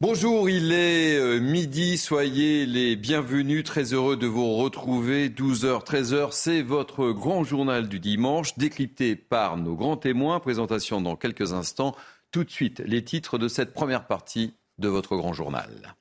Bonjour, il est euh, midi, soyez les bienvenus, très heureux de vous retrouver. 12h, 13h, c'est votre grand journal du dimanche, décrypté par nos grands témoins. Présentation dans quelques instants. Tout de suite, les titres de cette première partie de votre grand journal.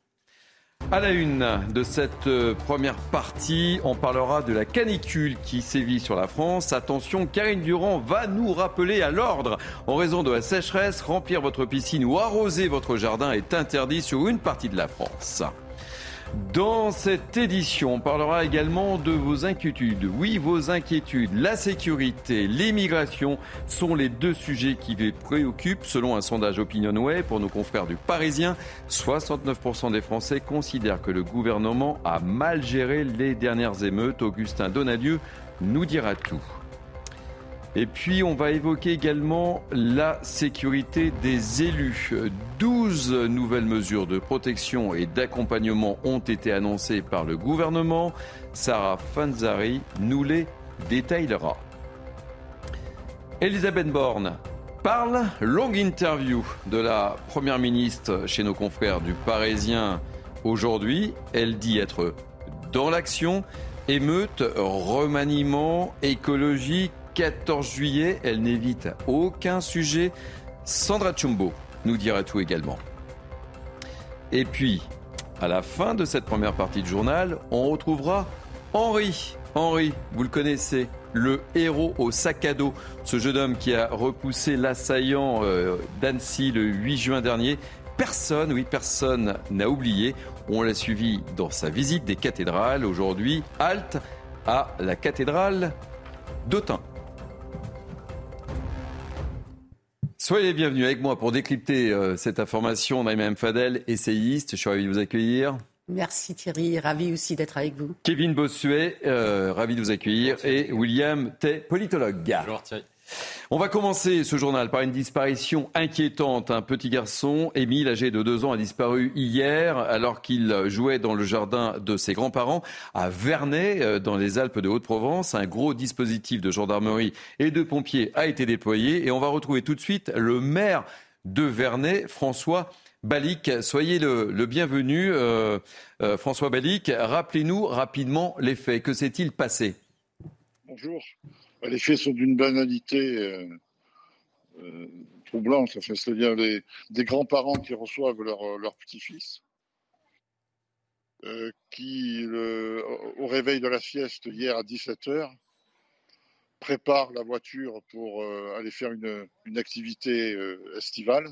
À la une de cette euh, première partie, on parlera de la canicule qui sévit sur la France. Attention, Karine Durand va nous rappeler à l'ordre. En raison de la sécheresse, remplir votre piscine ou arroser votre jardin est interdit sur une partie de la France. Dans cette édition, on parlera également de vos inquiétudes. Oui, vos inquiétudes. La sécurité, l'immigration sont les deux sujets qui vous préoccupent. Selon un sondage OpinionWay pour nos confrères du Parisien, 69% des Français considèrent que le gouvernement a mal géré les dernières émeutes. Augustin Donadieu nous dira tout. Et puis, on va évoquer également la sécurité des élus. 12 nouvelles mesures de protection et d'accompagnement ont été annoncées par le gouvernement. Sarah Fanzari nous les détaillera. Elisabeth Borne parle, longue interview de la Première ministre chez nos confrères du Parisien aujourd'hui. Elle dit être dans l'action, émeute, remaniement, écologie, 14 juillet. Elle n'évite aucun sujet. Sandra Chumbo nous dira tout également. Et puis, à la fin de cette première partie du journal, on retrouvera Henri. Henri, vous le connaissez, le héros au sac à dos. Ce jeune homme qui a repoussé l'assaillant euh, d'Annecy le 8 juin dernier. Personne, oui, personne n'a oublié. On l'a suivi dans sa visite des cathédrales. Aujourd'hui, halte à la cathédrale d'Autun. Soyez bienvenus avec moi pour décrypter euh, cette information. Naïma Fadel, essayiste, je suis ravi de vous accueillir. Merci Thierry, ravi aussi d'être avec vous. Kevin Bossuet, euh, ravi de vous accueillir. Et William Tay, politologue. Bonjour Thierry. On va commencer ce journal par une disparition inquiétante. Un petit garçon, Émile, âgé de deux ans, a disparu hier alors qu'il jouait dans le jardin de ses grands-parents à Vernet, euh, dans les Alpes de Haute-Provence. Un gros dispositif de gendarmerie et de pompiers a été déployé et on va retrouver tout de suite le maire de Vernet, François Balic. Soyez le, bienvenu, euh, euh, François Balic. Rappelez-nous rapidement les faits. Que s'est-il passé? Bonjour. Les faits sont d'une banalité euh, euh, troublante. C'est-à-dire des grands-parents qui reçoivent leur, leur petit-fils, euh, qui, au réveil de la sieste hier à 17h, préparent la voiture pour aller faire une activité estivale.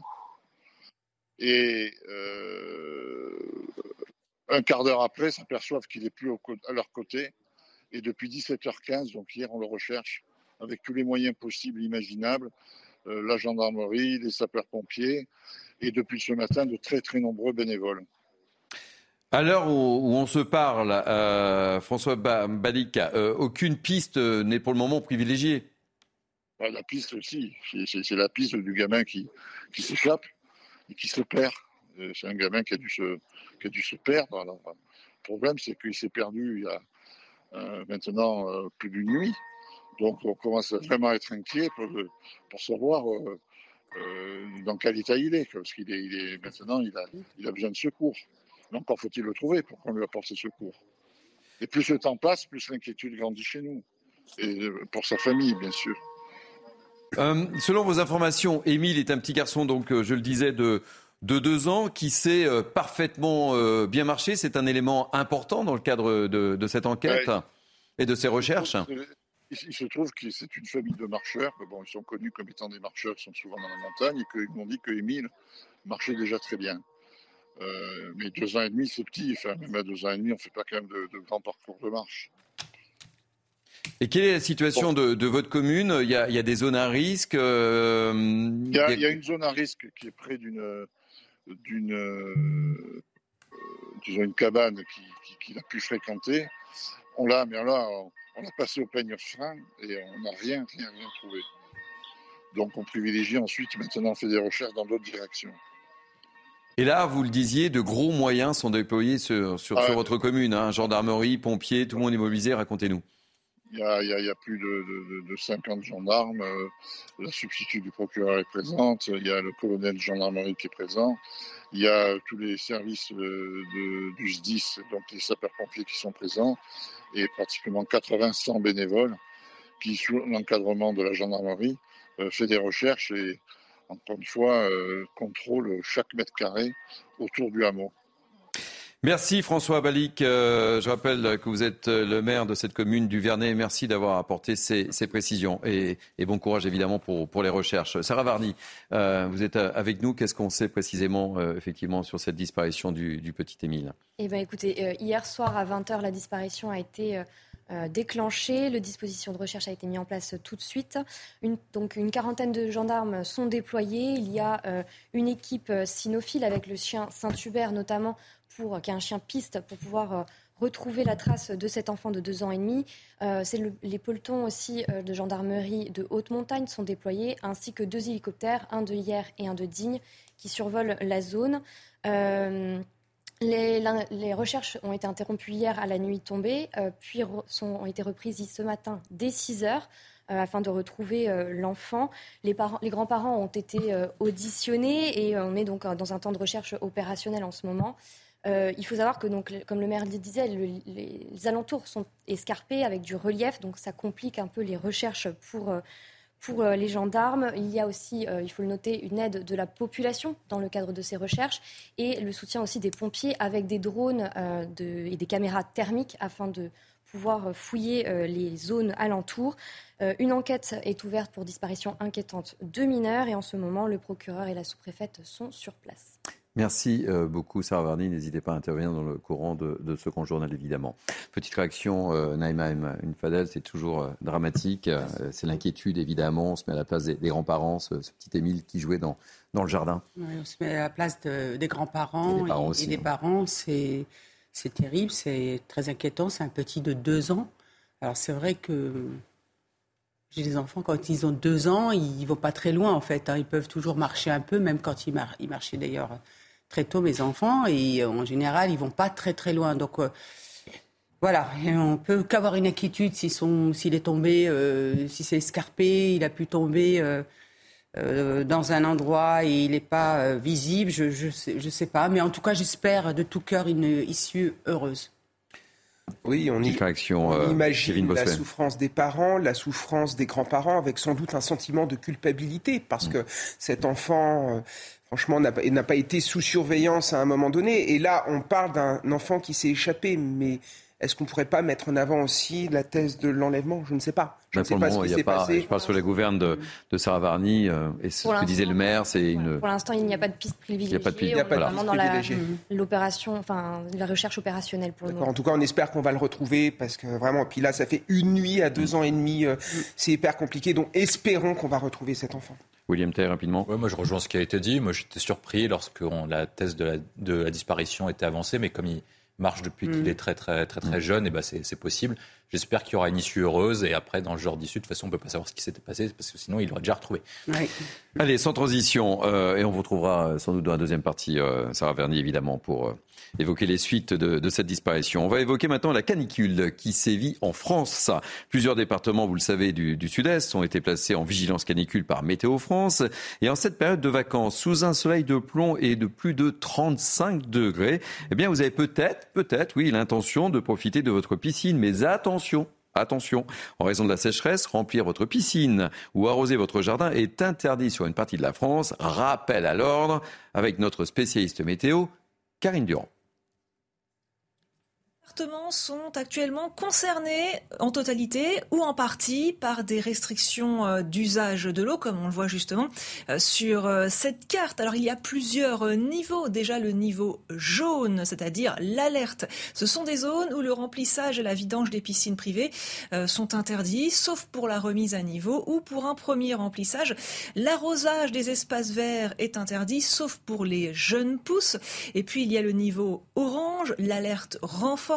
Et un quart d'heure après, s'aperçoivent qu'il n'est plus à leur côté et depuis 17h15, donc hier, on le recherche avec tous les moyens possibles, imaginables, euh, la gendarmerie, les sapeurs-pompiers, et depuis ce matin, de très très nombreux bénévoles. À l'heure où, on se parle, euh, François Balika, euh, aucune piste n'est pour le moment privilégiée. Bah, la piste aussi, c'est la piste du gamin qui, qui s'échappe et qui se perd. C'est un gamin qui a dû se, qui a dû se perdre. le problème, c'est qu'il s'est perdu il y a maintenant euh, plus d'une nuit. Donc on commence vraiment à être inquiet pour, pour savoir euh, dans quel état il est, parce qu'il est, il est, maintenant il a, il a besoin de secours. Mais encore faut-il le trouver pour qu'on lui apporte ce secours. Et plus le temps passe, plus l'inquiétude grandit chez nous. Et pour sa famille, bien sûr. selon vos informations, Émile est un petit garçon, donc je le disais, de, de deux ans qui sait euh, parfaitement euh, bien marcher. C'est un élément important dans le cadre de, cette enquête et de ces recherches. Il, se trouve que c'est une famille de marcheurs. Bon, ils sont connus comme étant des marcheurs, ils sont souvent dans la montagne et qu'ils m'ont dit que Émile marchait déjà très bien. Euh, mais deux ans et demi, c'est petit. Enfin, même à deux ans et demi, on ne fait pas quand même de, grands parcours de marche. Et quelle est la situation de, votre commune? Il y, a, des zones à risque il, y a, il y a une zone à risque qui est près d'une d'une euh, disons une cabane qu'il a pu fréquenter. On l'a, mais là, on a passé au peigne frein et on n'a rien, rien, rien trouvé. Donc on privilégie ensuite, maintenant on fait des recherches dans d'autres directions. Et là, vous le disiez, de gros moyens sont déployés sur, sur, ah, votre commune. Hein, gendarmerie, pompiers, tout le monde est mobilisé. Racontez-nous. Il y, a, plus de, 50 gendarmes. Euh, la substitut du procureur est présente. Il y a le colonel de gendarmerie qui est présent. Il y a tous les services du SDIS, donc les sapeurs-pompiers qui sont présents, et pratiquement 80-100 bénévoles qui, sous l'encadrement de la gendarmerie, euh, fait des recherches et, encore une fois, euh, contrôle chaque mètre carré autour du hameau. Merci François Balic. Euh, je rappelle que vous êtes le maire de cette commune du Vernet. Merci d'avoir apporté ces, précisions et, bon courage évidemment pour, les recherches. Sarah Varny, euh, vous êtes avec nous. Qu'est-ce qu'on sait précisément euh, effectivement sur cette disparition du, petit Émile? Eh ben, écoutez, hier soir à 20h, la disparition a été déclenchée. Le dispositif de recherche a été mis en place tout de suite. Une, donc une quarantaine de gendarmes sont déployés. Il y a une équipe cynophile avec le chien Saint-Hubert notamment pour un chien piste pour pouvoir euh, retrouver la trace de cet enfant de deux ans et demi. Euh, les pelotons aussi euh, de gendarmerie de haute montagne sont déployés, ainsi que deux hélicoptères, un de hier et un de Digne, qui survolent la zone. Les, recherches ont été interrompues hier à la nuit tombée, puis ont été reprises ce matin dès 6 heures. afin de retrouver l'enfant. Les grands-parents ont été auditionnés et on est donc dans un temps de recherche opérationnel en ce moment. Euh, il faut savoir que, donc, comme le maire le disait, les alentours sont escarpés avec du relief, donc ça complique un peu les recherches pour, euh, euh, les gendarmes. Il y a aussi, il faut le noter, une aide de la population dans le cadre de ces recherches et le soutien aussi des pompiers avec des drones et des caméras thermiques afin de pouvoir fouiller les zones alentours. une enquête est ouverte pour disparition inquiétante de mineurs et en ce moment, le procureur et la sous-préfète sont sur place. Merci euh, beaucoup, Sarah Varni. N'hésitez pas à intervenir dans le courant de, ce grand journal, évidemment. Petite réaction, euh, Naïma une Fadel, c'est toujours euh, dramatique. c'est l'inquiétude, évidemment. On se met à la place des, grands-parents, ce, petit Émile qui jouait dans, dans le jardin. on se met à la place des grands-parents et des parents. Hein. C'est, c'est terrible, c'est très inquiétant. C'est un petit de deux ans. Alors, c'est vrai que j'ai des enfants, quand ils ont deux ans, ils ne vont pas très loin, en fait. Hein. Ils peuvent toujours marcher un peu, même quand ils, ils marchaient d'ailleurs très tôt mes enfants et euh, en général ils vont pas très très loin. Donc euh, voilà, et on peut qu'avoir une inquiétude s'il est tombé, euh, si c'est escarpé, il a pu tomber dans un endroit et il n'est pas visible, je ne sais, je sais pas. Mais en tout cas, j'espère de tout cœur une issue heureuse. Oui, on, y, on imagine la souffrance des parents, la souffrance des grands-parents, avec sans doute un sentiment de culpabilité, parce mm. que cet enfant franchement, n'a pas été sous surveillance à un moment donné. Et là, on parle d'un enfant qui s'est échappé, mais est-ce qu'on ne pourrait pas mettre en avant aussi la thèse de l'enlèvement? Je ne sais pas. Je ne sais pas ce qui s'est passé. Je parle sur la gouverne de, de Sarah Varny euh, et ce que disait le maire, c'est une. Pour l'instant, il n'y a pas de piste privilégiée. Il n'y a pas de piste, vraiment dans l'opération, enfin la recherche opérationnelle pour le moment. En tout cas, on espère qu'on va le retrouver parce que vraiment, puis là, ça fait une nuit à deux ans et demi, euh, c'est hyper compliqué. Donc, espérons qu'on va retrouver cet enfant. William Tay, rapidement. moi, je rejoins ce qui a été dit. Moi, j'étais surpris lorsque la thèse de la, de la, disparition était avancée, mais comme il marche depuis qu'il mm. est très, très, très, très, jeune, et ben c'est possible. J'espère qu'il y aura une issue heureuse. Et après, dans le genre d'issue, de toute façon, on ne peut pas savoir ce qui s'était passé, parce que sinon, il l'aurait déjà retrouvé. Allez, sans transition, euh, et on vous retrouvera sans doute dans la deuxième partie, euh, Sarah Verny, évidemment, pour euh, évoquer les suites de, cette disparition. On va évoquer maintenant la canicule qui sévit en France. Plusieurs départements, vous le savez, du, sud-est ont été placés en vigilance canicule par Météo France. Et en cette période de vacances, sous un soleil de plomb et de plus de 35 degrés, eh bien, vous avez peut-être, peut-être, oui, l'intention de profiter de votre piscine. Mais attention, Attention, en raison de la sécheresse, remplir votre piscine ou arroser votre jardin est interdit sur une partie de la France. Rappel à l'ordre avec notre spécialiste météo, Karine Durand sont actuellement concernés en totalité ou en partie par des restrictions euh, d'usage de l'eau, comme on le voit justement euh, sur euh, cette carte. Alors il y a plusieurs niveaux. Déjà le niveau jaune, c'est-à-dire l'alerte. Ce sont des zones où le remplissage et la vidange des piscines privées sont interdits, sauf pour la remise à niveau ou pour un premier remplissage. L'arrosage des espaces verts est interdit, sauf pour les jeunes pousses. Et puis il y a le niveau orange, l'alerte renforcée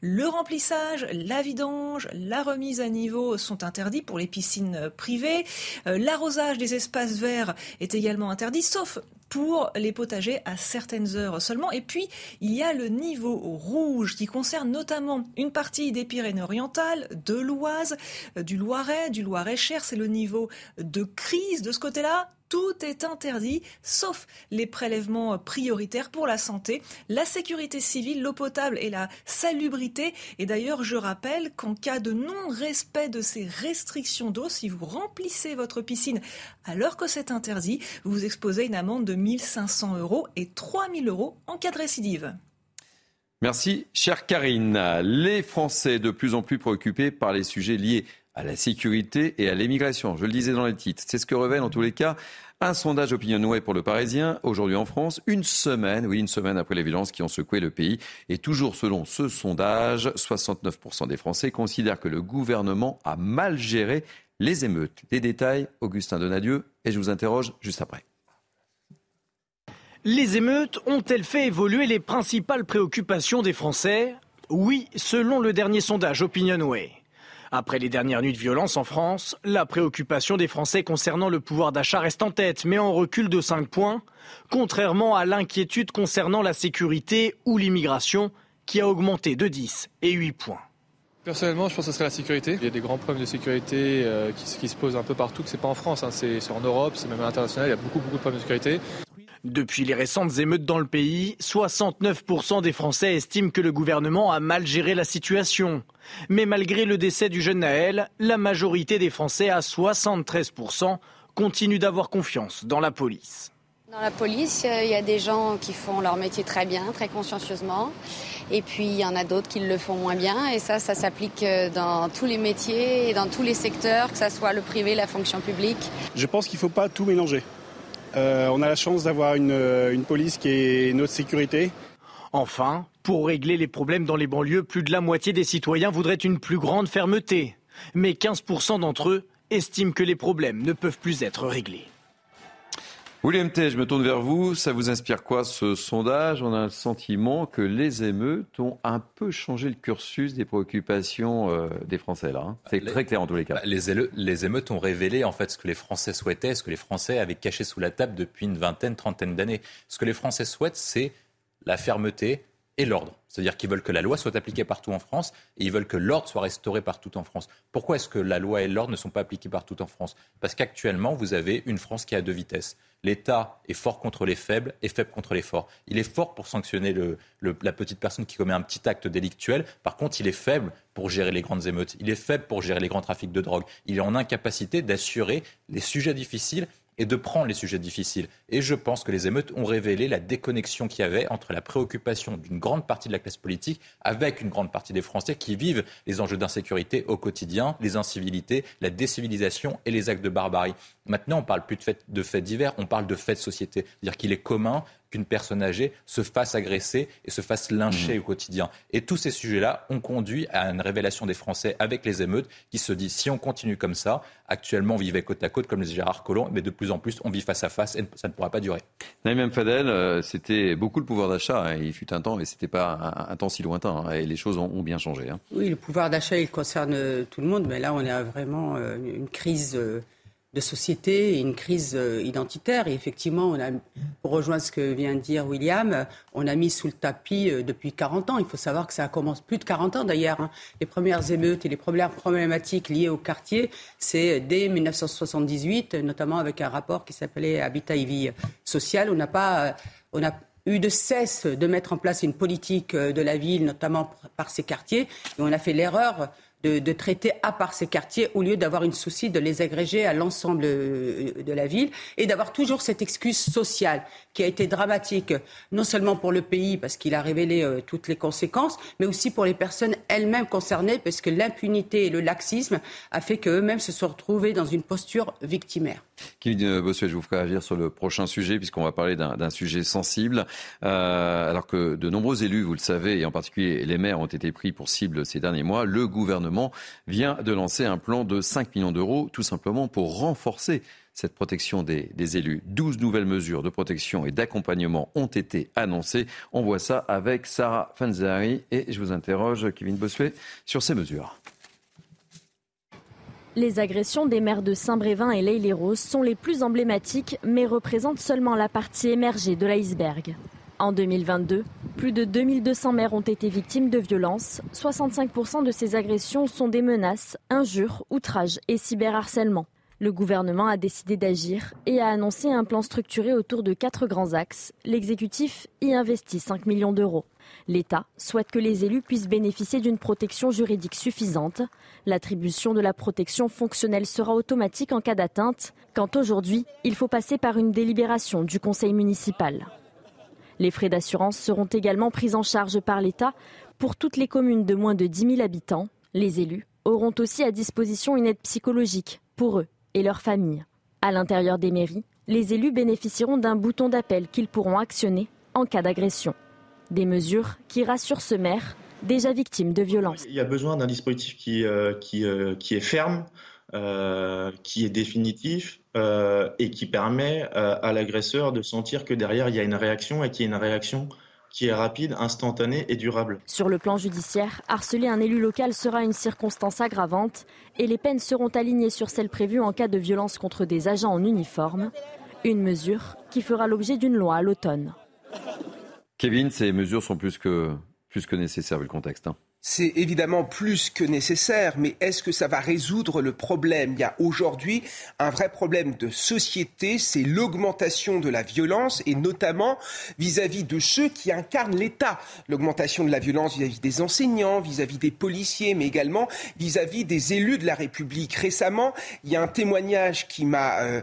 le remplissage, la vidange, la remise à niveau sont interdits pour les piscines privées. Euh, l'arrosage des espaces verts est également interdit, sauf pour les potagers à certaines heures seulement. Et puis, il y a le niveau rouge qui concerne notamment une partie des Pyrénées-Orientales, de l'Oise, du Loiret, du Loiret-Cher. C'est le niveau de crise de ce côté-là tout est interdit, sauf les prélèvements prioritaires pour la santé, la sécurité civile, l'eau potable et la salubrité. Et d'ailleurs, je rappelle qu'en cas de non-respect de ces restrictions d'eau, si vous remplissez votre piscine alors que c'est interdit, vous vous exposez une amende de 1500 euros et 3000 euros en cas de récidive. Merci, chère Karine. Les Français de plus en plus préoccupés par les sujets liés à la sécurité et à l'immigration. Je le disais dans les titres. C'est ce que révèle en tous les cas un sondage OpinionWay pour le Parisien, aujourd'hui en France, une semaine, oui, une semaine après les violences qui ont secoué le pays. Et toujours selon ce sondage, 69% des Français considèrent que le gouvernement a mal géré les émeutes. Les détails, Augustin Donadieu, et je vous interroge juste après. Les émeutes ont-elles fait évoluer les principales préoccupations des Français? Oui, selon le dernier sondage OpinionWay. Après les dernières nuits de violence en France, la préoccupation des Français concernant le pouvoir d'achat reste en tête, mais en recul de 5 points, contrairement à l'inquiétude concernant la sécurité ou l'immigration, qui a augmenté de 10 et 8 points. Personnellement, je pense que ce serait la sécurité. Il y a des grands problèmes de sécurité euh, qui, se posent un peu partout, que c'est pas en France, hein. c'est en Europe, c'est même à l'international, il y a beaucoup, beaucoup de problèmes de sécurité. Depuis les récentes émeutes dans le pays, 69% des Français estiment que le gouvernement a mal géré la situation. Mais malgré le décès du jeune Naël, la majorité des Français, à 73%, continuent d'avoir confiance dans la police. Dans la police, il y a des gens qui font leur métier très bien, très consciencieusement. Et puis il y en a d'autres qui le font moins bien. Et ça, ça s'applique euh, dans tous les métiers et dans tous les secteurs, que ce soit le privé, la fonction publique. Je pense qu'il ne faut pas tout mélanger. Euh, on a la chance d'avoir euh, une, police qui est notre sécurité. Enfin, pour régler les problèmes dans les banlieues, plus de la moitié des citoyens voudraient une plus grande fermeté. Mais 15% d'entre eux estiment que les problèmes ne peuvent plus être réglés. William T, je me tourne vers vous. Ça vous inspire quoi ce sondage? On a le sentiment que les émeutes ont un peu changé le cursus des préoccupations euh, des Français là. Hein. C'est très clair en tous les cas. Bah, les, émeutes ont révélé en fait ce que les Français souhaitaient, ce que les Français avaient caché sous la table depuis une vingtaine, trentaine d'années. Ce que les Français souhaitent, c'est la fermeté, et l'ordre. C'est-à-dire qu'ils veulent que la loi soit appliquée partout en France et ils veulent que l'ordre soit restauré partout en France. Pourquoi est-ce que la loi et l'ordre ne sont pas appliqués partout en France? Parce qu'actuellement, vous avez une France qui a deux vitesses. L'État est fort contre les faibles et faible contre les forts. Il est fort pour sanctionner la petite personne qui commet un petit acte délictuel. Par contre, il est faible pour gérer les grandes émeutes. Il est faible pour gérer les grands trafics de drogue. Il est en incapacité d'assurer les sujets difficiles et de prendre les sujets difficiles. Et je pense que les émeutes ont révélé la déconnexion qu'il y avait entre la préoccupation d'une grande partie de la classe politique avec une grande partie des Français qui vivent les enjeux d'insécurité au quotidien, les incivilités, la décivilisation et les actes de barbarie. Maintenant, on parle plus de faits, de faits divers, on parle de faits de société. C'est-à-dire qu'il est commun qu'une personne âgée se fasse agresser et se fasse lyncher mmh. au quotidien. Et tous ces sujets-là ont conduit à une révélation des Français avec les émeutes qui se disent si on continue comme ça, actuellement on vivait côte à côte comme les Gérard Collomb, mais de plus en plus on vit face à face et ça ne pourra pas durer. Naïm Fadel, euh, c'était beaucoup le pouvoir d'achat. Hein. Il fut un temps et c'était pas un, temps si lointain. Hein. et les choses ont, bien changé. Hein. Oui, le pouvoir d'achat il concerne tout le monde, mais là on a vraiment euh, une crise. Euh, de société et une crise euh, identitaire. Et effectivement, on pour rejoindre ce que vient de dire William, on a mis sous le tapis euh, depuis 40 ans. Il faut savoir que ça commence plus de 40 ans d'ailleurs. Hein. Les premières émeutes et les premières problématiques liées au quartier, c'est dès 1978, notamment avec un rapport qui s'appelait Habitat et vie sociale. On n'a pas, euh, on a eu de cesse de mettre en place une politique de la ville, notamment par ces quartiers. Et on a fait l'erreur de, traiter à part ces quartiers au lieu d'avoir une souci de les agréger à l'ensemble euh, de la ville et d'avoir toujours cette excuse sociale qui a été dramatique non seulement pour le pays parce qu'il a révélé euh, toutes les conséquences, mais aussi pour les personnes elles-mêmes concernées parce que l'impunité et le laxisme a fait qu'eux-mêmes se sont retrouvés dans une posture victimaire. Kevin Bossuet, je vous ferai agir sur le prochain sujet puisqu'on va parler d'un sujet sensible. Euh, alors que de nombreux élus, vous le savez, et en particulier les maires ont été pris pour cible ces derniers mois, le gouvernement vient de lancer un plan de 5 millions d'euros, tout simplement pour renforcer cette protection des, élus. 12 nouvelles mesures de protection et d'accompagnement ont été annoncées. On voit ça avec Sarah Fanzari et je vous interroge, Kevin Bossuet, sur ces mesures. Les agressions des maires de Saint-Brévin et l'Aïle-les-Roses sont les plus emblématiques, mais représentent seulement la partie émergée de l'iceberg. En 2022, plus de 2200 maires ont été victimes de violences. 65% de ces agressions sont des menaces, injures, outrages et cyberharcèlement. Le gouvernement a décidé d'agir et a annoncé un plan structuré autour de quatre grands axes. L'exécutif y investit 5 millions d'euros. L'État souhaite que les élus puissent bénéficier d'une protection juridique suffisante. L'attribution de la protection fonctionnelle sera automatique en cas d'atteinte, quand aujourd'hui, il faut passer par une délibération du conseil municipal. Les frais d'assurance seront également pris en charge par l'État pour toutes les communes de moins de 10 000 habitants. Les élus auront aussi à disposition une aide psychologique pour eux et leurs familles. À l'intérieur des mairies, les élus bénéficieront d'un bouton d'appel qu'ils pourront actionner en cas d'agression. Des mesures qui rassurent ce maire déjà victime de violences. Il y a besoin d'un dispositif qui, euh, euh, est ferme, euh, qui est définitif et qui permet à l'agresseur de sentir que derrière il y a une réaction et qu'il y a une réaction qui est rapide, instantanée et durable. Sur le plan judiciaire, harceler un élu local sera une circonstance aggravante et les peines seront alignées sur celles prévues en cas de violence contre des agents en uniforme, une mesure qui fera l'objet d'une loi à l'automne. Kevin, ces mesures sont plus que, plus que nécessaires vu le contexte. Hein c'est évidemment plus que nécessaire, mais est-ce que ça va résoudre le problème? Il y a aujourd'hui un vrai problème de société, c'est l'augmentation de la violence, et notamment vis-à-vis de ceux qui incarnent l'État. L'augmentation de la violence vis-à-vis des enseignants, vis-à-vis des policiers, mais également vis-à-vis des élus de la République. Récemment, il y a un témoignage qui m'a euh,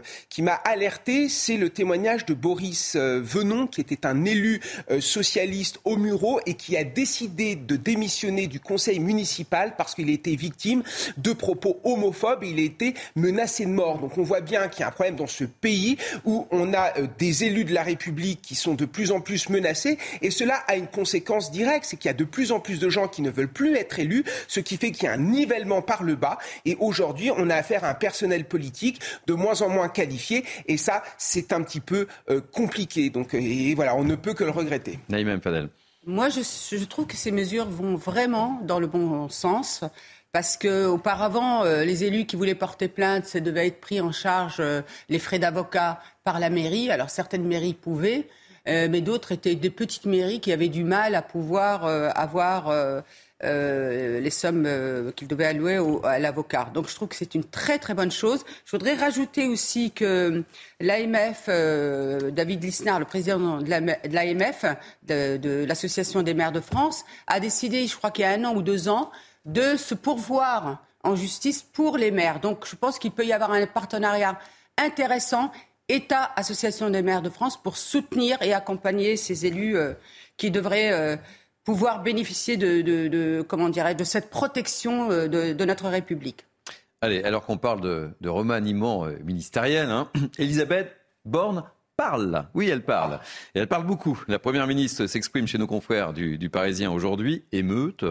alerté, c'est le témoignage de Boris euh, Venon, qui était un élu euh, socialiste au Murau et qui a décidé de démissionner du conseil municipal parce qu'il été victime de propos homophobes et il été menacé de mort. Donc on voit bien qu'il y a un problème dans ce pays où on a euh, des élus de la République qui sont de plus en plus menacés et cela a une conséquence directe, c'est qu'il y a de plus en plus de gens qui ne veulent plus être élus, ce qui fait qu'il y a un nivellement par le bas et aujourd'hui on a affaire à un personnel politique de moins en moins qualifié et ça c'est un petit peu euh, compliqué. Donc et voilà, on ne peut que le regretter. Naïm Fadel. Moi, je, trouve que ces mesures vont vraiment dans le bon sens. Parce que auparavant, euh, les élus qui voulaient porter plainte, ça devait être pris en charge euh, les frais d'avocat par la mairie. Alors certaines mairies pouvaient, euh, mais d'autres étaient des petites mairies qui avaient du mal à pouvoir avoir euh, les sommes euh, qu'il devait allouer à l'avocat. Donc je trouve que c'est une très très bonne chose. Je voudrais rajouter aussi que l'AMF, euh, David Lisnard, le président de l'AMF, de, l'Association des maires de France, a décidé, je crois qu'il y a un an ou deux ans, de se pourvoir en justice pour les maires. Donc je pense qu'il peut y avoir un partenariat intéressant État, Association des maires de France, pour soutenir et accompagner ces élus qui devraient pouvoir bénéficier de, comment dirais, de cette protection euh, de, notre République. Allez, alors qu'on parle de, remaniement euh, ministériel, hein, Elisabeth Borne parle. Oui, elle parle. Et elle parle beaucoup. La Première ministre s'exprime chez nos confrères du, du Parisien aujourd'hui. Émeute,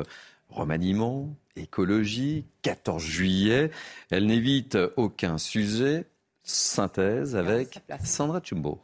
remaniement, écologie, 14 juillet. Elle n'évite aucun sujet. Synthèse avec Sandra Chumbo.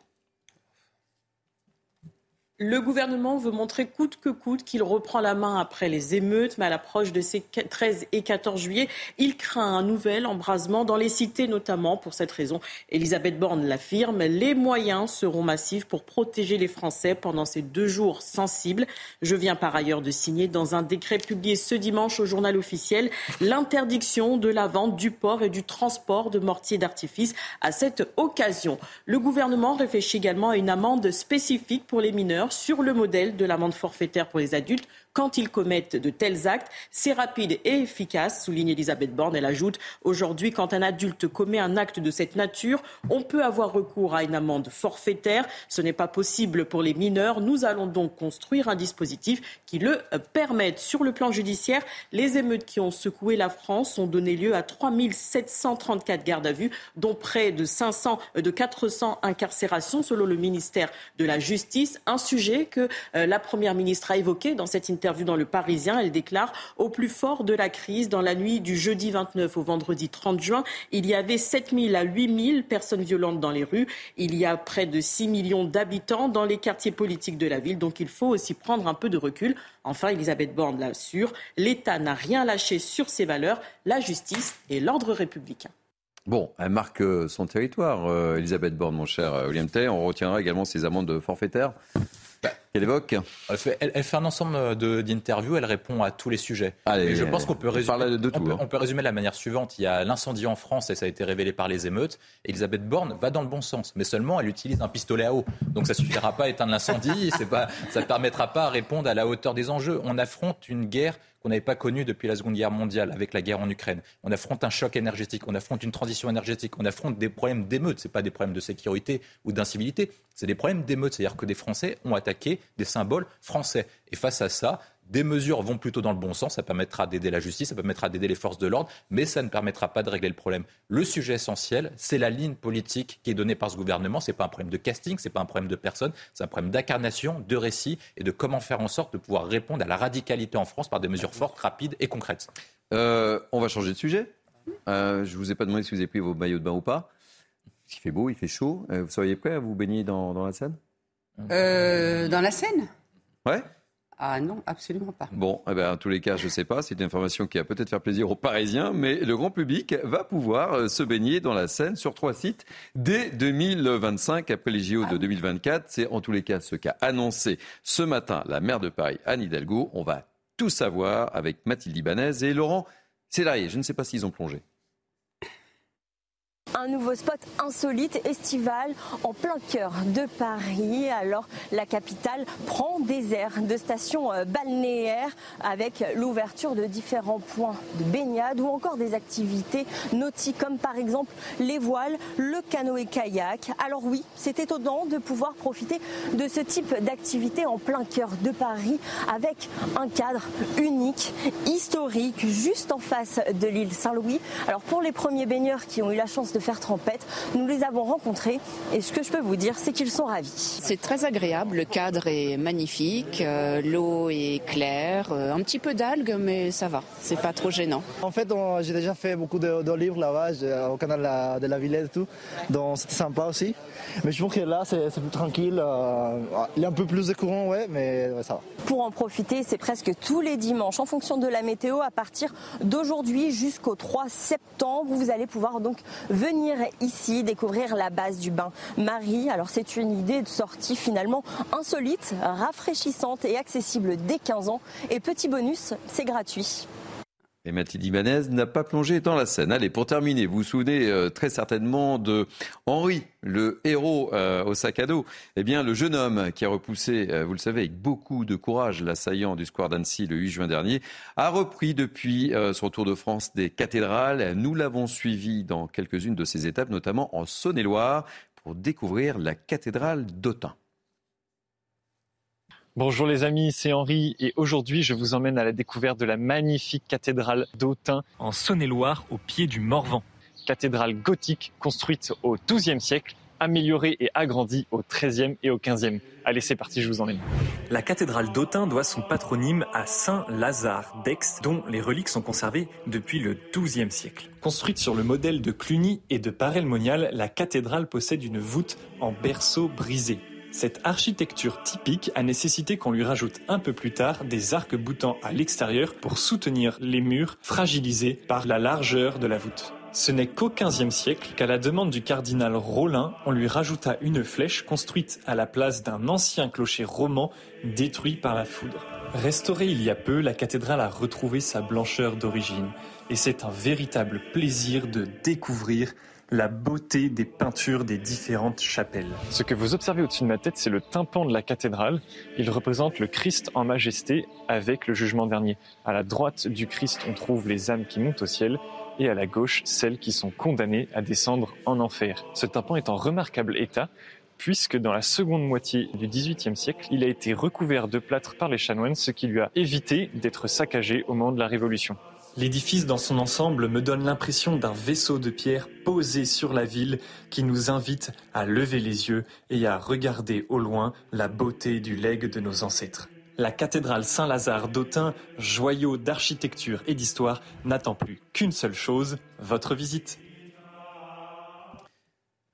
Le gouvernement veut montrer coûte que coûte qu'il reprend la main après les émeutes, mais à l'approche de ces 13 et 14 juillet, il craint un nouvel embrasement dans les cités notamment. Pour cette raison, Elisabeth Borne l'affirme, les moyens seront massifs pour protéger les Français pendant ces deux jours sensibles. Je viens par ailleurs de signer dans un décret publié ce dimanche au journal officiel l'interdiction de la vente, du port et du transport de mortiers d'artifice à cette occasion. Le gouvernement réfléchit également à une amende spécifique pour les mineurs sur le modèle de l'amende forfaitaire pour les adultes quand ils commettent de tels actes. C'est rapide et efficace, souligne Elisabeth Borne. Elle ajoute aujourd'hui, quand un adulte commet un acte de cette nature, on peut avoir recours à une amende forfaitaire. Ce n'est pas possible pour les mineurs. Nous allons donc construire un dispositif qui le permette. Sur le plan judiciaire, les émeutes qui ont secoué la France ont donné lieu à 3 734 gardes à vue, dont près de 500, de 400 incarcérations selon le ministère de la Justice. Un sujet que euh, la Première ministre a évoqué dans cette interview dans Le Parisien. Elle déclare Au plus fort de la crise, dans la nuit du jeudi 29 au vendredi 30 juin, il y avait 7 000 à 8 000 personnes violentes dans les rues. Il y a près de 6 millions d'habitants dans les quartiers politiques de la ville. Donc il faut aussi prendre un peu de recul. Enfin, Elisabeth Borne l'assure, l'État n'a rien lâché sur ses valeurs, la justice et l'ordre républicain. Bon, elle marque euh, son territoire, euh, Elisabeth Borne, mon cher euh, William Tay. On retiendra également ses amendes forfaitaires. Bah, qu'elle évoque? Elle fait, elle, fait, un ensemble d'interviews, elle répond à tous les sujets. Allez, je pense qu'on peut, résumer, de, tout, on, peut, hein. on peut résumer de la manière suivante. Il y a l'incendie en France et ça a été révélé par les émeutes. Elisabeth Borne va dans le bon sens, mais seulement elle utilise un pistolet à eau. Donc ça ne suffira pas à éteindre l'incendie, ça ne permettra pas à répondre à la hauteur des enjeux. On affronte une guerre qu'on n'avait pas connu depuis la Seconde Guerre mondiale avec la guerre en Ukraine. On affronte un choc énergétique, on affronte une transition énergétique, on affronte des problèmes d'émeute. Ce pas des problèmes de sécurité ou d'incivilité, c'est des problèmes d'émeute. C'est-à-dire que des Français ont attaqué des symboles français. Et face à ça, des mesures vont plutôt dans le bon sens, ça permettra d'aider la justice, ça permettra d'aider les forces de l'ordre, mais ça ne permettra pas de régler le problème. Le sujet essentiel, c'est la ligne politique qui est donnée par ce gouvernement. Ce n'est pas un problème de casting, ce n'est pas un problème de personne, c'est un problème d'incarnation, de récit et de comment faire en sorte de pouvoir répondre à la radicalité en France par des mesures fortes, rapides et concrètes. Euh, on va changer de sujet. Euh, je ne vous ai pas demandé si vous avez pris vos maillots de bain ou pas. Il fait beau, il fait chaud. Euh, vous seriez prêt à vous baigner dans, dans la Seine? Dans la Seine Ouais ah non, absolument pas. Bon, eh ben, en tous les cas, je ne sais pas, c'est une information qui va peut-être faire plaisir aux Parisiens, mais le grand public va pouvoir euh, se baigner dans la Seine sur trois sites dès 2025, après les JO de 2024. Ah c'est en tous les cas ce qu'a annoncé ce matin la maire de Paris, Anne Hidalgo. On va tout savoir avec Mathilde Ibanez et Laurent Célarier. Je ne sais pas s'ils ont plongé un nouveau spot insolite, estival, en plein cœur de Paris. Alors la capitale prend des airs de stations euh, balnéaires avec l'ouverture de différents points de baignade ou encore des activités nautiques comme par exemple les voiles, le canoë-kayak. Alors oui, c'est étonnant de pouvoir profiter de ce type d'activité en plein cœur de Paris avec un cadre unique, historique, juste en face de l'île Saint-Louis. Alors pour les premiers baigneurs qui ont eu la chance de faire trempette. Nous les avons rencontrés et ce que je peux vous dire, c'est qu'ils sont ravis. C'est très agréable, le cadre est magnifique, euh, l'eau est claire, euh, un petit peu d'algues, mais ça va, c'est pas trop gênant. En fait, j'ai déjà fait beaucoup de, de livres là-bas, au canal de la, de la Villette et tout, donc c'était sympa aussi. Mais je trouve que là, c'est plus tranquille, euh, il y a un peu plus de courant, ouais, mais ça va. Pour en profiter, c'est presque tous les dimanches, en fonction de la météo, à partir d'aujourd'hui jusqu'au 3 septembre, vous allez pouvoir donc venir ici découvrir la base du bain Marie. Alors c'est une idée de sortie finalement insolite, rafraîchissante et accessible dès 15 ans. Et petit bonus, c'est gratuit. Et Mathilde Ibanez n'a pas plongé dans la scène. Allez, pour terminer, vous vous souvenez euh, très certainement de Henri, le héros euh, au sac à dos. Eh bien, le jeune homme qui a repoussé, euh, vous le savez, avec beaucoup de courage l'assaillant du square d'Annecy le 8 juin dernier, a repris depuis son Tour de France des cathédrales. Nous l'avons suivi dans quelques-unes de ses étapes, notamment en Saône-et-Loire, pour découvrir la cathédrale d'Autun. Bonjour les amis, c'est Henri et aujourd'hui je vous emmène à la découverte de la magnifique cathédrale d'Autun en Saône-et-Loire au pied du Morvan. Cathédrale gothique construite au XIIe siècle, améliorée et agrandie au XIIIe et au XVe. Allez c'est parti, je vous emmène. La cathédrale d'Autun doit son patronyme à Saint Lazare d'Aix dont les reliques sont conservées depuis le XIIe siècle. Construite sur le modèle de Cluny et de Paray-le-Monial, la cathédrale possède une voûte en berceau brisé cette architecture typique a nécessité qu'on lui rajoute un peu plus tard des arcs boutants à l'extérieur pour soutenir les murs fragilisés par la largeur de la voûte. Ce n'est qu'au XVe siècle qu'à la demande du cardinal Rollin, on lui rajouta une flèche construite à la place d'un ancien clocher roman détruit par la foudre. Restaurée il y a peu, la cathédrale a retrouvé sa blancheur d'origine et c'est un véritable plaisir de découvrir la beauté des peintures des différentes chapelles. Ce que vous observez au-dessus de ma tête, c'est le tympan de la cathédrale. Il représente le Christ en majesté avec le jugement dernier. À la droite du Christ, on trouve les âmes qui montent au ciel et à la gauche, celles qui sont condamnées à descendre en enfer. Ce tympan est en remarquable état puisque dans la seconde moitié du XVIIIe siècle, il a été recouvert de plâtre par les chanoines, ce qui lui a évité d'être saccagé au moment de la Révolution. L'édifice dans son ensemble me donne l'impression d'un vaisseau de pierre posé sur la ville qui nous invite à lever les yeux et à regarder au loin la beauté du legs de nos ancêtres. La cathédrale Saint-Lazare d'Autun, joyau d'architecture et d'histoire, n'attend plus qu'une seule chose, votre visite.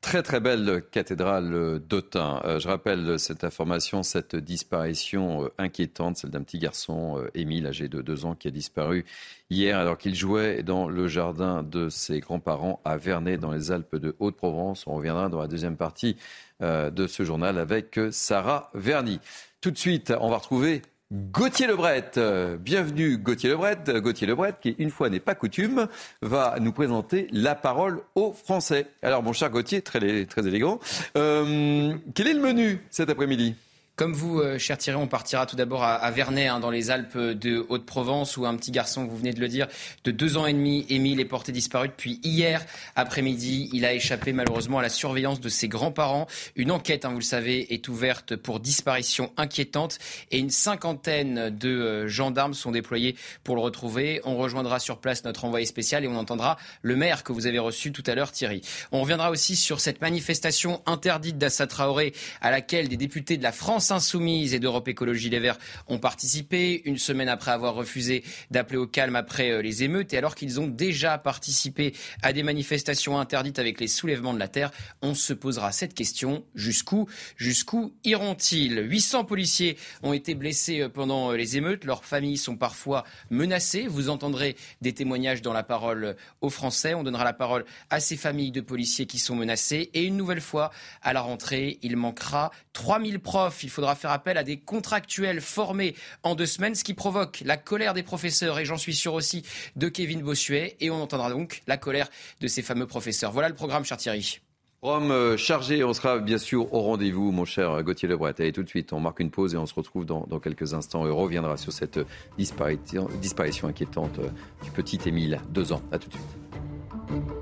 Très très belle cathédrale d'Autun. Euh, je rappelle cette information, cette disparition euh, inquiétante, celle d'un petit garçon, euh, Émile, âgé de 2 ans, qui a disparu hier alors qu'il jouait dans le jardin de ses grands-parents à Vernet, dans les Alpes de Haute-Provence. On reviendra dans la deuxième partie de ce journal avec Sarah Verny. Tout de suite, on va retrouver Gauthier Lebret. Bienvenue Gauthier Lebret. Gauthier Lebret, qui une fois n'est pas coutume, va nous présenter la parole aux Français. Alors mon cher Gauthier, très, élégant, euh, quel est le menu cet après-midi? Comme vous, euh, cher Thierry, on partira tout d'abord à, Vernet, hein, dans les Alpes de Haute-Provence, où un petit garçon, vous venez de le dire, de deux ans et demi, Émile, est porté disparu depuis hier après-midi. Il a échappé malheureusement à la surveillance de ses grands-parents. Une enquête, hein, vous le savez, est ouverte pour disparition inquiétante et une cinquantaine de euh, gendarmes sont déployés pour le retrouver. On rejoindra sur place notre envoyé spécial et on entendra le maire que vous avez reçu tout à l'heure, Thierry. On reviendra aussi sur cette manifestation interdite d'Assa Traoré à laquelle des députés de la France Insoumise et d'Europe Écologie Les Verts ont participé, une semaine après avoir refusé d'appeler au calme après euh, les émeutes et alors qu'ils ont déjà participé à des manifestations interdites avec les soulèvements de la terre, on se posera cette question jusqu'où jusqu'où iront-ils? 800 policiers ont été blessés euh, pendant euh, les émeutes, leurs familles sont parfois menacées. Vous entendrez des témoignages dans la parole aux Français. On donnera la parole à ces familles de policiers qui sont menacés et une nouvelle fois à la rentrée, il manquera 3000 profs. Il faudra faire appel à des contractuels formés en deux semaines, ce qui provoque la colère des professeurs et j'en suis sûr aussi de Kevin Bossuet. Et on entendra donc la colère de ces fameux professeurs. Voilà le programme, cher Thierry. Rome euh, chargé, on sera bien sûr au rendez-vous, mon cher Gauthier Lebret. Allez, tout de suite, on marque une pause et on se retrouve dans, quelques instants et reviendra sur cette disparition, disparition inquiétante euh, du petit Émile, deux ans. À tout de suite.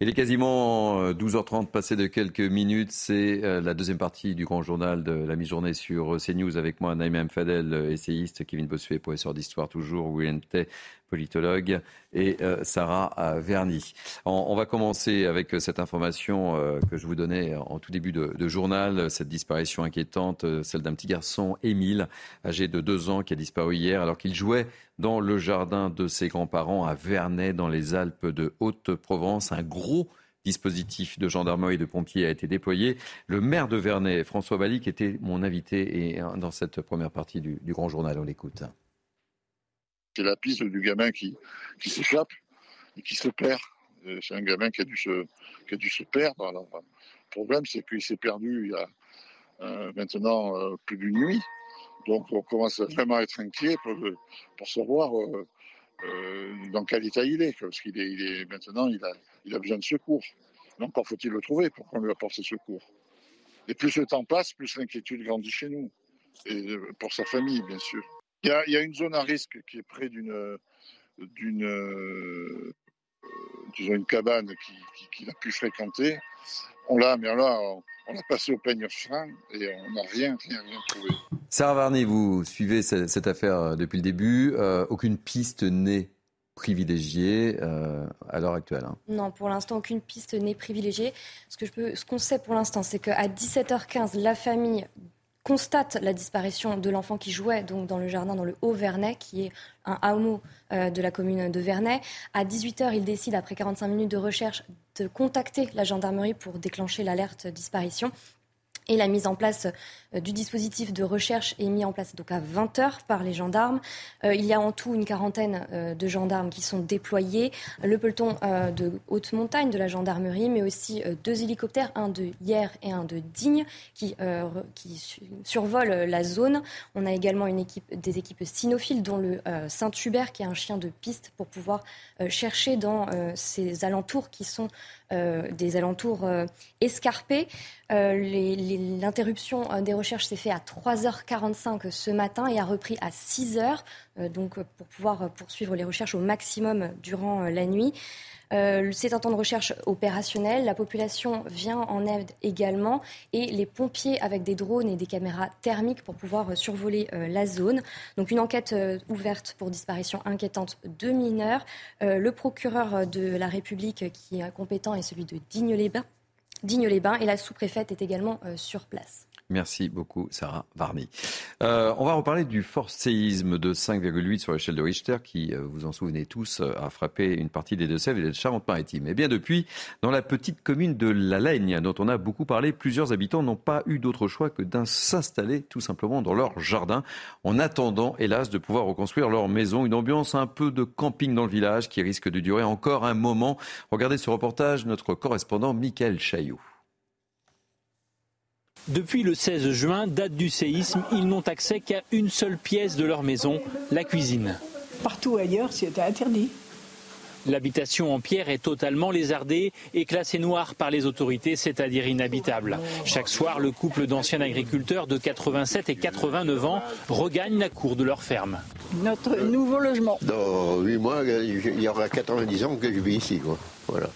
Il est quasiment 12h30 euh, passé de quelques minutes. C'est euh, la deuxième partie du grand journal de la mi-journée sur CNews avec moi, Naïm Fadel, essayiste, Kevin Bossuet, professeur d'histoire toujours, William Tay, politologue, et euh, Sarah euh, Verny. On, va commencer avec euh, cette information que je vous donnais en tout début de, journal, cette disparition inquiétante, celle d'un petit garçon, Émile, âgé de deux ans, qui a disparu hier alors qu'il jouait dans le jardin de ses grands-parents à Vernet, dans les Alpes de Haute-Provence. Un gros dispositif de gendarmerie et de pompiers a été déployé. Le maire de Vernet, François qui était mon invité et dans cette première partie du, du Grand Journal. On l'écoute. C'est la piste du gamin qui, qui s'échappe et qui se perd. Euh, c'est un gamin qui a dû se, qui a dû se perdre. Alors, le problème, c'est qu'il s'est perdu il y a euh, maintenant euh, plus d'une nuit. Donc, on commence vraiment à être inquiet pour, pour savoir dans quel état il est. Parce qu'il est, il est, maintenant, il a, il a besoin de secours. Donc, encore faut-il le trouver pour qu'on lui apporte ses secours. Et plus le temps passe, plus l'inquiétude grandit chez nous. Et pour sa famille, bien sûr. Il y, a, une zone à risque qui est près d'une euh, une cabane qu'il qui, a pu fréquenter. On l'a, mais là, on, a passé au peigne fin et on n'a rien, rien, rien trouvé. Sarah Varney, vous suivez cette, affaire euh, depuis le début. Euh, aucune piste n'est privilégiée à l'heure actuelle. Hein. Non, pour l'instant, aucune piste n'est privilégiée. Ce que je peux, ce qu'on sait pour l'instant, c'est qu'à 17h15, la famille constate la disparition de l'enfant qui jouait donc dans le jardin dans le Haut-Vernay, qui est un hameau euh, de la commune de Vernay. À 18h, il décide, après 45 minutes de recherche, de contacter la gendarmerie pour déclencher l'alerte disparition. Et la mise en place euh, du dispositif de recherche est mise en place donc à 20 heures par les gendarmes. Euh, il y a en tout une quarantaine euh, de gendarmes qui sont déployés. Le peloton de haute montagne de la gendarmerie, mais aussi deux hélicoptères, un de hier et un de Digne, qui, survolent la zone. On a également des équipes cynophiles, dont le Saint-Hubert, qui est un chien de piste, pour pouvoir chercher dans ces alentours qui sont des alentours escarpés. L'interruption des recherche s'est faite à 3h45 ce matin et a repris à 6h, euh, donc pour pouvoir poursuivre les recherches au maximum durant euh, la nuit. C'est un temps de recherche opérationnel. La population vient en aide également et les pompiers avec des drones et des caméras thermiques pour pouvoir survoler la zone. Donc une enquête ouverte pour disparition inquiétante de mineurs. le procureur de la République qui est compétent est celui de Digne-les-Bains. Digne-les-Bains et la sous-préfète est également sur place. Merci beaucoup, Sarah Varny. Euh, on va reparler du fort séisme de 5,8 sur l'échelle de Richter qui, euh, vous en souvenez tous, euh, a frappé une partie des Deux-Sèvres et de Charente-Maritime. Et eh bien depuis, dans la petite commune de La Laigne, dont on a beaucoup parlé, plusieurs habitants n'ont pas eu d'autre choix que de s'installer tout simplement dans leur jardin, en attendant, hélas, de pouvoir reconstruire leur maison. Une ambiance un peu de camping dans le village qui risque de durer encore un moment. Regardez ce reportage, notre correspondant Michael Chaillot. Depuis le 16 juin, date du séisme, ils n'ont accès qu'à une seule pièce de leur maison, la cuisine. Partout ailleurs, c'était interdit. L'habitation en pierre est totalement lézardée et classée noire par les autorités, c'est-à-dire inhabitable. Chaque soir, le couple d'anciens agriculteurs de 87 et 89 ans regagne la cour de leur ferme. Notre nouveau logement. Dans 8 mois, il y aura 90 ans que je vis ici. Voilà.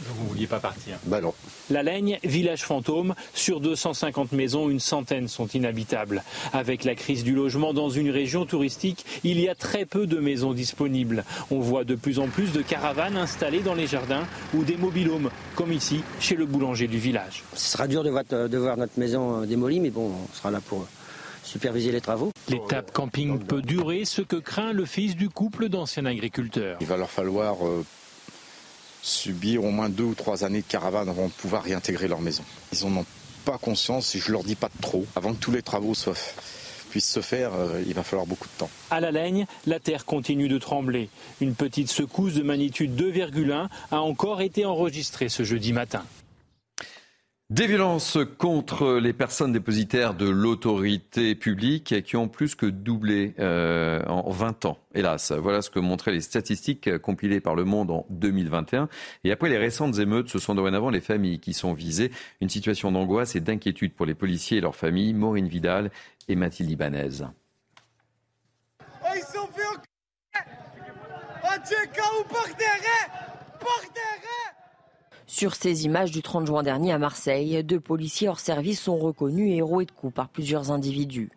Donc vous ne vouliez pas partir Bah non. La Laigne, village fantôme, sur 250 maisons, une centaine sont inhabitables. Avec la crise du logement dans une région touristique, il y a très peu de maisons disponibles. On voit de plus en plus de caravanes installées dans les jardins ou des mobilhomes, comme ici, chez le boulanger du village. Ce sera dur de voir, notre maison euh, démolie, mais bon, on sera là pour superviser les travaux. L'étape camping peut durer, ce que craint le fils du couple d'anciens agriculteurs. Il va leur falloir euh, subir au moins deux ou trois années de caravane avant de pouvoir réintégrer leur maison. Ils n'en ont pas conscience et je leur dis pas trop. Avant que tous les travaux puissent se faire, euh, il va falloir beaucoup de temps. À la Laigne, la terre continue de trembler. Une petite secousse de magnitude 2,1 a encore été enregistrée ce jeudi matin. Des violences contre les personnes dépositaires de l'autorité publique qui ont plus que doublé euh, en 20 ans. Hélas, voilà ce que montraient les statistiques compilées par Le Monde en 2021. Et après les récentes émeutes, ce sont dorénavant les familles qui sont visées. Une situation d'angoisse et d'inquiétude pour les policiers et leurs familles. Maureen Vidal et Mathilde Ibanez. Oh, ils sont sur ces images du 30 juin dernier à Marseille, deux policiers hors service sont reconnus héros et de coups par plusieurs individus.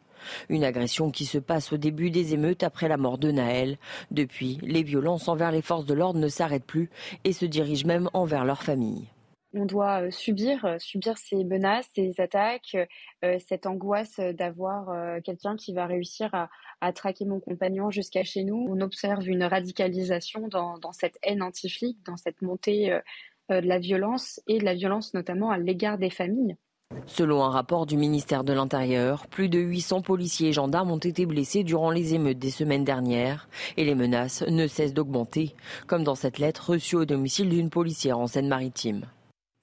Une agression qui se passe au début des émeutes après la mort de Naël. Depuis, les violences envers les forces de l'ordre ne s'arrêtent plus et se dirigent même envers leurs familles. On doit euh, subir, euh, subir ces menaces, ces attaques, euh, cette angoisse d'avoir quelqu'un qui va réussir à, traquer mon compagnon jusqu'à chez nous. On observe une radicalisation dans, cette haine antifique, dans cette montée de la violence et de la violence notamment à l'égard des familles. Selon un rapport du ministère de l'Intérieur, plus de 800 policiers et gendarmes ont été blessés durant les émeutes des semaines dernières et les menaces ne cessent d'augmenter, comme dans cette lettre reçue au domicile d'une policière en Seine-Maritime.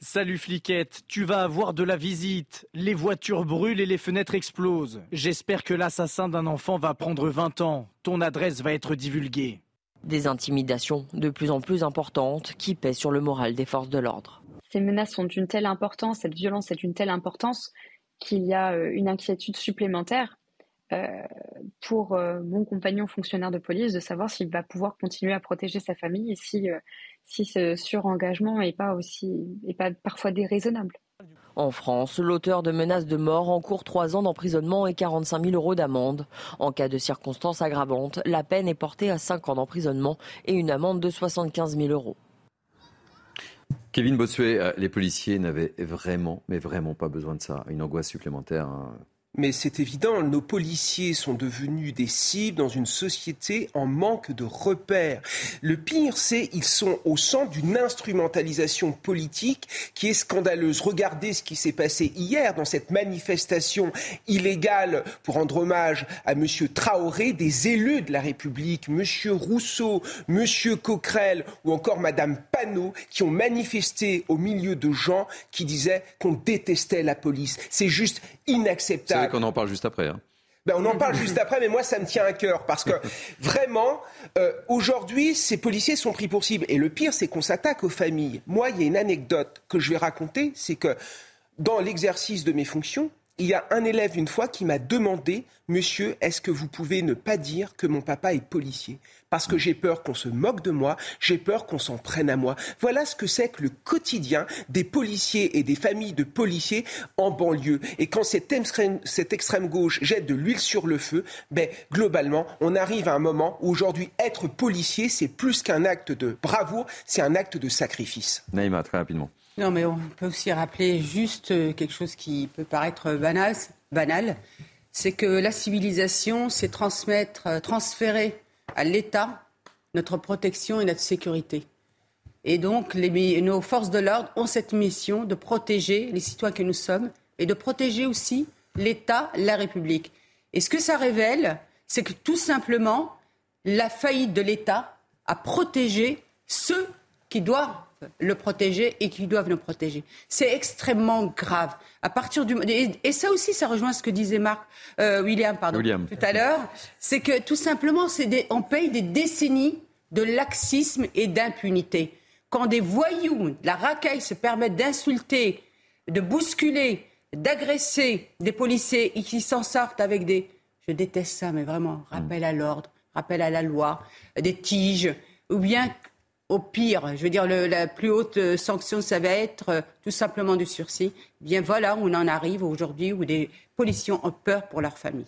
Salut fliquette, tu vas avoir de la visite. Les voitures brûlent et les fenêtres explosent. J'espère que l'assassin d'un enfant va prendre 20 ans. Ton adresse va être divulguée. Des intimidations de plus en plus importantes qui pèsent sur le moral des forces de l'ordre. Ces menaces sont d'une telle importance, cette violence est d'une telle importance qu'il y a euh, une inquiétude supplémentaire euh, pour euh, mon compagnon fonctionnaire de police de savoir s'il va pouvoir continuer à protéger sa famille et si, si ce surengagement n'est pas pas parfois déraisonnable. En France, l'auteur de menaces de mort encourt trois ans d'emprisonnement et 45 000 euros d'amende. En cas de circonstances aggravantes, la peine est portée à 5 ans d'emprisonnement et une amende de 75 000 euros. Kevin Bossuet, euh, les policiers n'avaient vraiment, mais vraiment pas besoin de ça. Une angoisse supplémentaire. Hein. Mais c'est évident, nos policiers sont devenus des cibles dans une société en manque de repères. Le pire, c'est qu'ils sont au centre d'une instrumentalisation politique qui est scandaleuse. Regardez ce qui s'est passé hier dans cette manifestation illégale pour rendre hommage à M. Traoré, des élus de la République, M. Rousseau, M. Coquerel ou encore Mme Panot, qui ont manifesté au milieu de gens qui disaient qu'on détestait la police. C'est juste inacceptable qu'on en parle juste après. Hein. Ben, on en parle juste après, mais moi, ça me tient à cœur parce que vraiment, euh, aujourd'hui, ces policiers sont pris pour cible. Et le pire, c'est qu'on s'attaque aux familles. Moi, il y a une anecdote que je vais raconter, c'est que dans l'exercice de mes fonctions, il y a un élève une fois qui m'a demandé, Monsieur, est-ce que vous pouvez ne pas dire que mon papa est policier? Parce que j'ai peur qu'on se moque de moi, j'ai peur qu'on s'en prenne à moi. Voilà ce que c'est que le quotidien des policiers et des familles de policiers en banlieue. Et quand cette extrême, extrême gauche jette de l'huile sur le feu, ben, globalement, on arrive à un moment où aujourd'hui être policier, c'est plus qu'un acte de bravoure, c'est un acte de sacrifice. Naïma, très rapidement. Non, mais on peut aussi rappeler juste euh, quelque chose qui peut paraître banal, c'est que la civilisation, c'est transmettre, euh, transférer à l'État notre protection et notre sécurité. Et donc, nos forces de l'ordre ont cette mission de protéger les citoyens que nous sommes et de protéger aussi l'État, la République. Et ce que ça révèle, c'est que tout simplement, la faillite de l'État a protégé ceux qui doivent le protéger et qui doivent nous protéger. C'est extrêmement grave. À partir du et, ça aussi, ça rejoint ce que disait Marc euh, William, pardon, tout à l'heure, c'est que tout simplement, on paye des décennies de laxisme et d'impunité. Quand des voyous, la racaille, se permettent d'insulter, de bousculer, d'agresser des policiers et qui s'en sortent avec des, je déteste ça, mais vraiment, rappel à l'ordre, rappel à la loi, des tiges, ou bien au pire, je veux dire, la plus haute euh, sanction, ça va être euh, tout simplement du sursis. Bien voilà, on en arrive aujourd'hui où des policiers ont peur pour leur famille.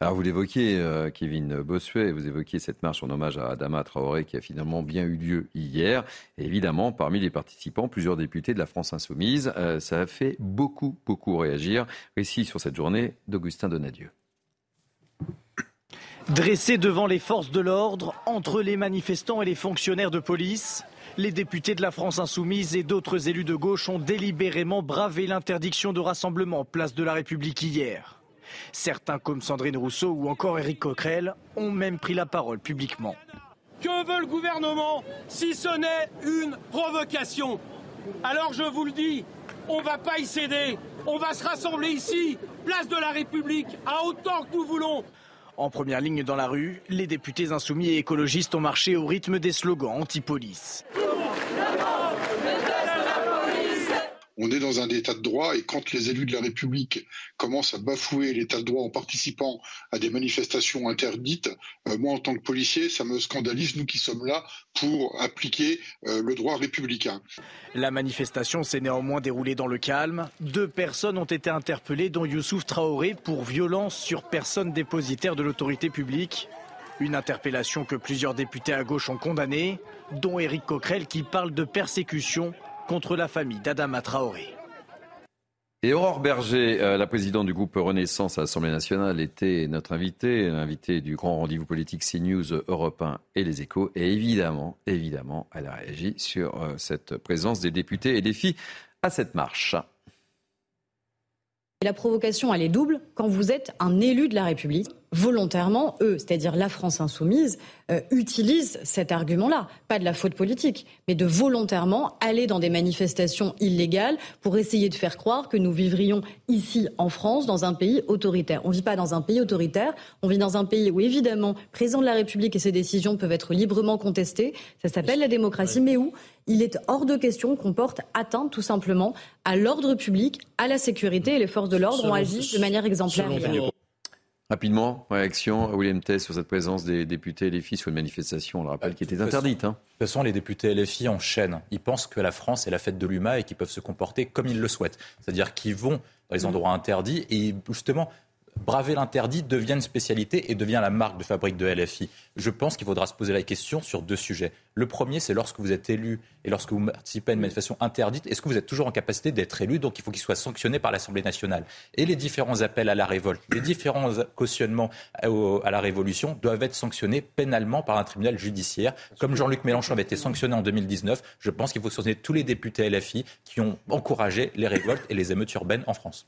Alors vous l'évoquiez, euh, Kevin Bossuet, vous évoquiez cette marche en hommage à Adama Traoré qui a finalement bien eu lieu hier. Et évidemment, parmi les participants, plusieurs députés de la France insoumise. ça a fait beaucoup, beaucoup réagir. Récit sur cette journée d'Augustin Donadieu. Dressés devant les forces de l'ordre, entre les manifestants et les fonctionnaires de police, les députés de la France insoumise et d'autres élus de gauche ont délibérément bravé l'interdiction de rassemblement place de la République hier. Certains, comme Sandrine Rousseau ou encore Éric Coquerel, ont même pris la parole publiquement. Que veut le gouvernement si ce n'est une provocation? Alors je vous le dis, on ne va pas y céder. On va se rassembler ici, place de la République, à autant que nous voulons. En première ligne dans la rue, les députés insoumis et écologistes ont marché au rythme des slogans anti-police. On est dans un état de droit et quand les élus de la République commencent à bafouer l'état de droit en participant à des manifestations interdites, euh, moi en tant que policier, ça me scandalise, nous qui sommes là pour appliquer euh, le droit républicain. La manifestation s'est néanmoins déroulée dans le calme. Deux personnes ont été interpellées, dont Youssouf Traoré, pour violence sur personne dépositaire de l'autorité publique. Une interpellation que plusieurs députés à gauche ont condamnée, dont Éric Coquerel qui parle de persécution contre la famille d'Adama Traoré. Et Aurore Berger, euh, la présidente du groupe Renaissance à l'Assemblée nationale, était notre invitée, l'invitée du grand rendez-vous politique CNews Europe 1 et les échos. Et évidemment, évidemment, elle a réagi sur euh, cette présence des députés et des filles à cette marche. La provocation, elle est double quand vous êtes un élu de la République volontairement, eux, c'est-à-dire la France insoumise, euh, utilisent cet argument-là, pas de la faute politique, mais de volontairement aller dans des manifestations illégales pour essayer de faire croire que nous vivrions ici en France dans un pays autoritaire. On ne vit pas dans un pays autoritaire, on vit dans un pays où évidemment, le président de la République et ses décisions peuvent être librement contestées, ça s'appelle la démocratie, mais où il est hors de question qu'on porte atteinte tout simplement à l'ordre public, à la sécurité et les forces de l'ordre ont agi de manière exemplaire. Rapidement, réaction à William Tess sur cette présence des députés LFI sur une manifestation, on le rappelle, qui était interdite. Hein. De toute façon, les députés LFI enchaînent. Ils pensent que la France est la fête de l'UMA et qu'ils peuvent se comporter comme ils le souhaitent. C'est-à-dire qu'ils vont dans les mm. endroits interdits et justement, braver l'interdit devient une spécialité et devient la marque de fabrique de LFI. Je pense qu'il faudra se poser la question sur deux sujets. Le premier, c'est lorsque vous êtes élu et lorsque vous participez à une manifestation interdite, est-ce que vous êtes toujours en capacité d'être élu Donc il faut qu'il soit sanctionné par l'Assemblée nationale? Et les différents appels à la révolte, les différents cautionnements à la révolution doivent être sanctionnés pénalement par un tribunal judiciaire. Comme Jean-Luc Mélenchon avait été sanctionné en 2019, je pense qu'il faut sanctionner tous les députés LFI qui ont encouragé les révoltes et les émeutes urbaines en France.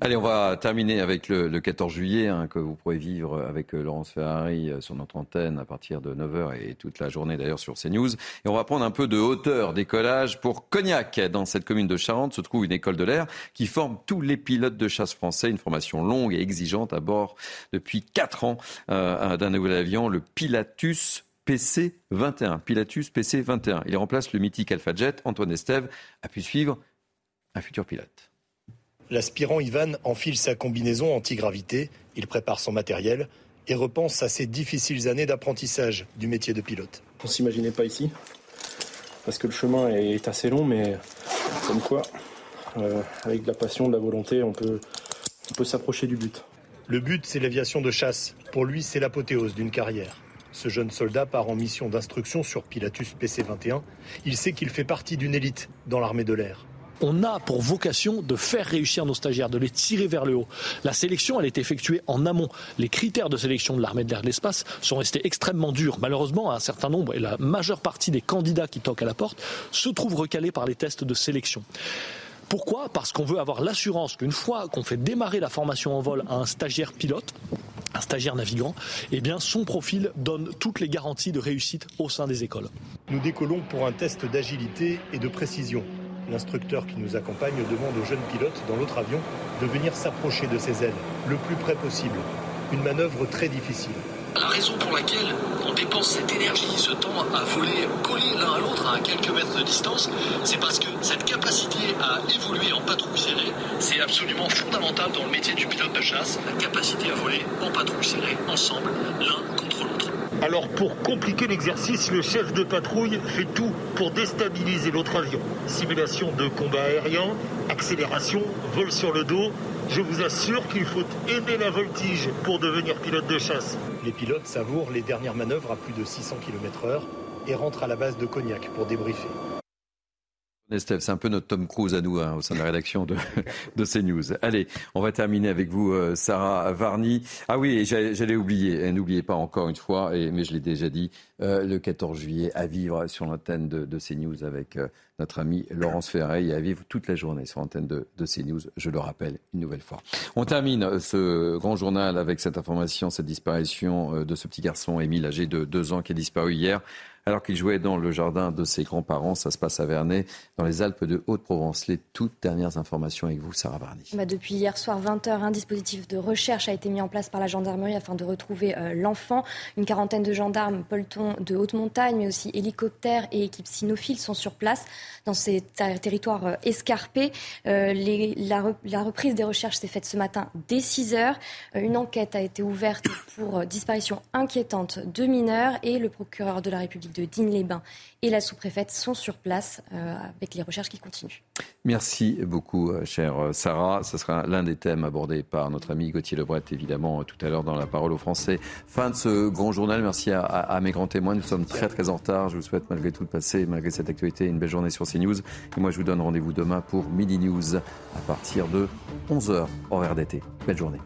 Allez, on va terminer avec le, 14 juillet hein, que vous pourrez vivre avec euh, Laurence Ferrari euh, sur notre antenne à partir de 9h et toute la journée d'ailleurs sur CNews. Et on va prendre un peu de hauteur d'écolage pour Cognac. Dans cette commune de Charente se trouve une école de l'air qui forme tous les pilotes de chasse français. Une formation longue et exigeante à bord depuis 4 ans euh, d'un nouvel avion, le Pilatus PC-21. Pilatus PC-21. Il remplace le mythique Alpha Jet. Antoine Estève a pu suivre un futur pilote. L'aspirant Ivan enfile sa combinaison antigravité, il prépare son matériel et repense à ses difficiles années d'apprentissage du métier de pilote. On s'imaginait pas ici, parce que le chemin est assez long, mais comme quoi, euh, avec de la passion, de la volonté, on peut, on peut s'approcher du but. Le but, c'est l'aviation de chasse. Pour lui, c'est l'apothéose d'une carrière. Ce jeune soldat part en mission d'instruction sur Pilatus PC-21. Il sait qu'il fait partie d'une élite dans l'armée de l'air on a pour vocation de faire réussir nos stagiaires, de les tirer vers le haut. La sélection, elle est effectuée en amont. Les critères de sélection de l'armée de l'air de l'espace sont restés extrêmement durs. Malheureusement, un certain nombre et la majeure partie des candidats qui toquent à la porte se trouvent recalés par les tests de sélection. Pourquoi? Parce qu'on veut avoir l'assurance qu'une fois qu'on fait démarrer la formation en vol à un stagiaire pilote, un stagiaire navigant, eh son profil donne toutes les garanties de réussite au sein des écoles. Nous décollons pour un test d'agilité et de précision. L'instructeur qui nous accompagne demande aux jeunes pilotes dans l'autre avion de venir s'approcher de ses ailes le plus près possible. Une manœuvre très difficile. La raison pour laquelle on dépense cette énergie, ce temps à voler collés l'un à l'autre à quelques mètres de distance, c'est parce que cette capacité à évoluer en patrouille serrée, c'est absolument fondamental dans le métier du pilote de chasse, la capacité à voler en patrouille serrée, ensemble, l'un. Alors pour compliquer l'exercice, le chef de patrouille fait tout pour déstabiliser l'autre avion. Simulation de combat aérien, accélération, vol sur le dos. Je vous assure qu'il faut aimer la voltige pour devenir pilote de chasse. Les pilotes savourent les dernières manœuvres à plus de 600 km/h et rentrent à la base de Cognac pour débriefer c'est un peu notre Tom Cruise à nous hein, au sein de la rédaction de, de CNews. Allez, on va terminer avec vous, euh, Sarah Varny. Ah oui, j'allais oublier, n'oubliez pas encore une fois, mais je l'ai déjà dit, euh, le 14 juillet à vivre sur l'antenne de, de, CNews avec euh, notre ami Laurence Ferré et à vivre toute la journée sur l'antenne de, de CNews, je le rappelle une nouvelle fois. On termine ce grand journal avec cette information, cette disparition de ce petit garçon Émile âgé de deux ans qui a disparu hier alors qu'il jouait dans le jardin de ses grands-parents. Ça se passe à Vernet, dans les Alpes de Haute-Provence. Les toutes dernières informations avec vous, Sarah Barney. Bah depuis hier soir 20h, un dispositif de recherche a été mis en place par la gendarmerie afin de retrouver euh, l'enfant. Une quarantaine de gendarmes, pelotons de haute montagne, mais aussi hélicoptères et équipes cynophiles sont sur place dans ces territoires euh, escarpés. Euh, la, reprise des recherches s'est faite ce matin dès 6h. une enquête a été ouverte pour disparition inquiétante de mineurs et le procureur de la République de Digne-les-Bains et la sous-préfète sont sur place euh, avec les recherches qui continuent. Merci beaucoup, euh, chère euh, Sarah. Ce sera l'un des thèmes abordés par notre ami Gauthier Lebret, évidemment, tout à l'heure dans la parole aux Français. Fin de ce grand journal. Merci à, mes grands témoins. Nous sommes très, très en retard. Je vous souhaite, malgré tout, de passer, malgré cette actualité, une belle journée sur CNews. Et moi, je vous donne rendez-vous demain pour Midi News à partir de 11h, horaire d'été. Belle journée.